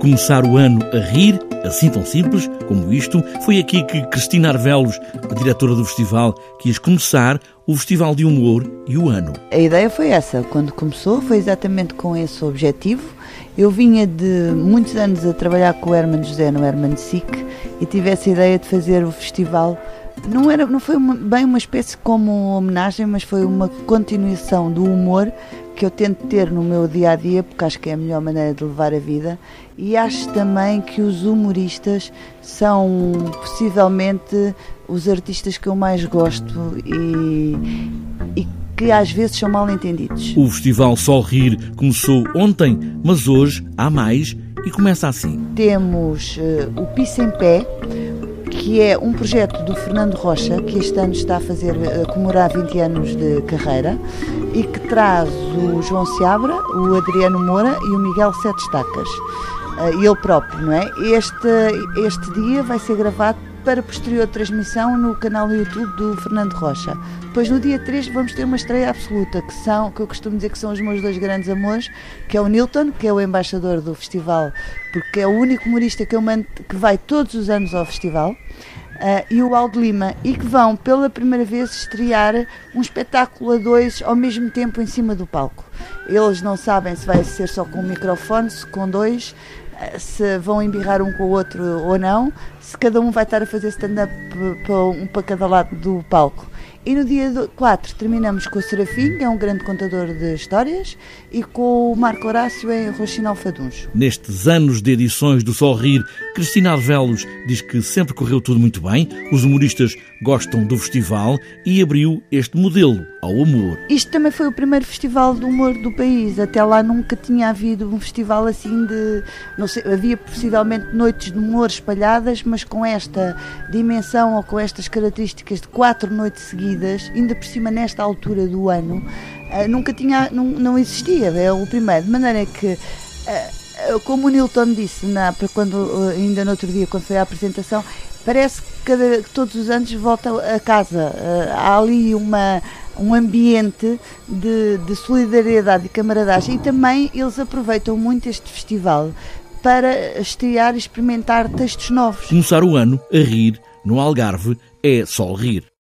Começar o ano a rir, assim tão simples como isto, foi aqui que Cristina Arvelos, a diretora do festival, quis começar o Festival de Humor e o ano. A ideia foi essa, quando começou, foi exatamente com esse objetivo. Eu vinha de muitos anos a trabalhar com o Herman José no Herman Sick e tive essa ideia de fazer o festival não, era, não foi uma, bem uma espécie como homenagem, mas foi uma continuação do humor que eu tento ter no meu dia a dia, porque acho que é a melhor maneira de levar a vida. E acho também que os humoristas são possivelmente os artistas que eu mais gosto e, e que às vezes são mal entendidos. O Festival Sol Rir começou ontem, mas hoje há mais e começa assim. Temos uh, o Pisa em Pé que é um projeto do Fernando Rocha, que este ano está a fazer a comemorar 20 anos de carreira e que traz o João Seabra, o Adriano Moura e o Miguel Sete Estacas. Eh, ele próprio, não é? Este, este dia vai ser gravado para posterior transmissão no canal YouTube do Fernando Rocha. Depois no dia 3 vamos ter uma estreia absoluta, que são, que eu costumo dizer que são os meus dois grandes amores, que é o Nilton, que é o embaixador do festival, porque é o único humorista que eu mando, que vai todos os anos ao festival. Uh, e o Aldo Lima, e que vão pela primeira vez estrear um espetáculo a dois ao mesmo tempo em cima do palco. Eles não sabem se vai ser só com um microfone, se com dois, se vão embirrar um com o outro ou não, se cada um vai estar a fazer stand-up um para cada lado do palco. E no dia 4 terminamos com o Serafim, que é um grande contador de histórias, e com o Marco Horácio em Rochinal Faduns. Nestes anos de edições do Sol Rir, Cristina Arvelos diz que sempre correu tudo muito bem, os humoristas gostam do festival e abriu este modelo ao humor. Isto também foi o primeiro festival de humor do país. Até lá nunca tinha havido um festival assim de. Não sei, havia possivelmente noites de humor espalhadas, mas com esta dimensão ou com estas características de quatro noites seguidas, ainda por cima nesta altura do ano, eh, nunca tinha, não, não existia. É o primeiro. De maneira que eh, eh, como o Nilton disse na, quando, ainda no outro dia, quando foi a apresentação, parece que cada, todos os anos volta a casa. Há ali uma, um ambiente de, de solidariedade e camaradagem e também eles aproveitam muito este festival para estrear e experimentar textos novos. Começar o ano a rir no Algarve é só rir.